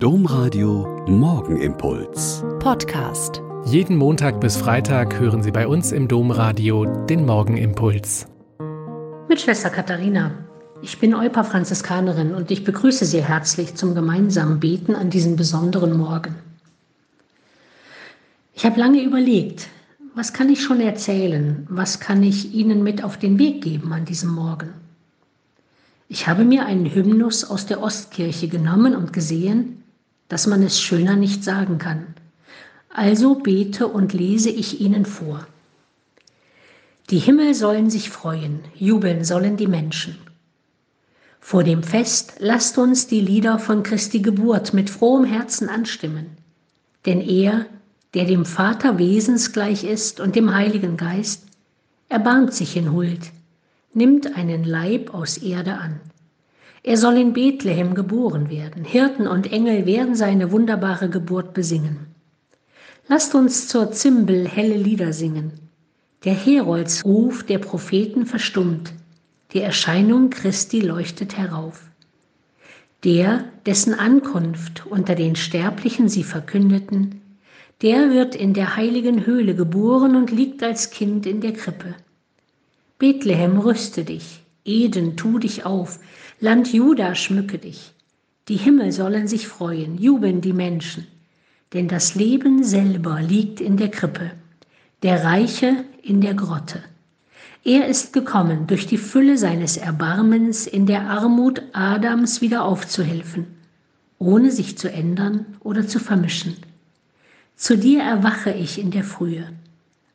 Domradio Morgenimpuls. Podcast. Jeden Montag bis Freitag hören Sie bei uns im Domradio den Morgenimpuls. Mit Schwester Katharina. Ich bin Eupa Franziskanerin und ich begrüße Sie herzlich zum gemeinsamen Beten an diesem besonderen Morgen. Ich habe lange überlegt, was kann ich schon erzählen, was kann ich Ihnen mit auf den Weg geben an diesem Morgen. Ich habe mir einen Hymnus aus der Ostkirche genommen und gesehen, dass man es schöner nicht sagen kann. Also bete und lese ich Ihnen vor. Die Himmel sollen sich freuen, jubeln sollen die Menschen. Vor dem Fest lasst uns die Lieder von Christi Geburt mit frohem Herzen anstimmen. Denn er, der dem Vater wesensgleich ist und dem Heiligen Geist, erbarmt sich in Huld nimmt einen Leib aus Erde an. Er soll in Bethlehem geboren werden. Hirten und Engel werden seine wunderbare Geburt besingen. Lasst uns zur Zimbel helle Lieder singen. Der Heroldsruf der Propheten verstummt. Die Erscheinung Christi leuchtet herauf. Der, dessen Ankunft unter den Sterblichen sie verkündeten, der wird in der heiligen Höhle geboren und liegt als Kind in der Krippe. Bethlehem, rüste dich, Eden, tu dich auf, Land Juda, schmücke dich. Die Himmel sollen sich freuen, jubeln die Menschen, denn das Leben selber liegt in der Krippe, der Reiche in der Grotte. Er ist gekommen, durch die Fülle seines Erbarmens in der Armut Adams wieder aufzuhelfen, ohne sich zu ändern oder zu vermischen. Zu dir erwache ich in der Frühe.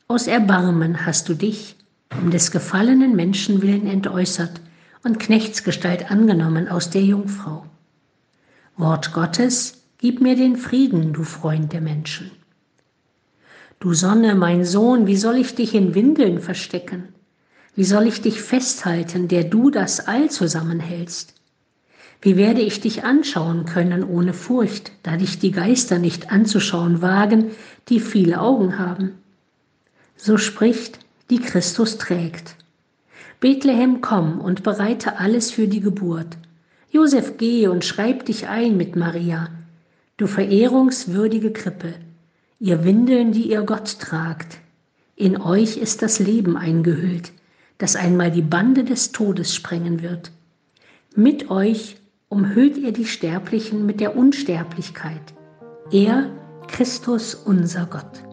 Aus Erbarmen hast du dich, um des gefallenen Menschen willen entäußert und Knechtsgestalt angenommen aus der Jungfrau. Wort Gottes, gib mir den Frieden, du Freund der Menschen. Du Sonne, mein Sohn, wie soll ich dich in Windeln verstecken? Wie soll ich dich festhalten, der du das All zusammenhältst? Wie werde ich dich anschauen können ohne Furcht, da dich die Geister nicht anzuschauen wagen, die viele Augen haben? So spricht die Christus trägt. Bethlehem, komm und bereite alles für die Geburt. Josef, geh und schreib dich ein mit Maria, du verehrungswürdige Krippe, ihr Windeln, die ihr Gott tragt. In euch ist das Leben eingehüllt, das einmal die Bande des Todes sprengen wird. Mit euch umhüllt ihr die Sterblichen mit der Unsterblichkeit. Er, Christus, unser Gott.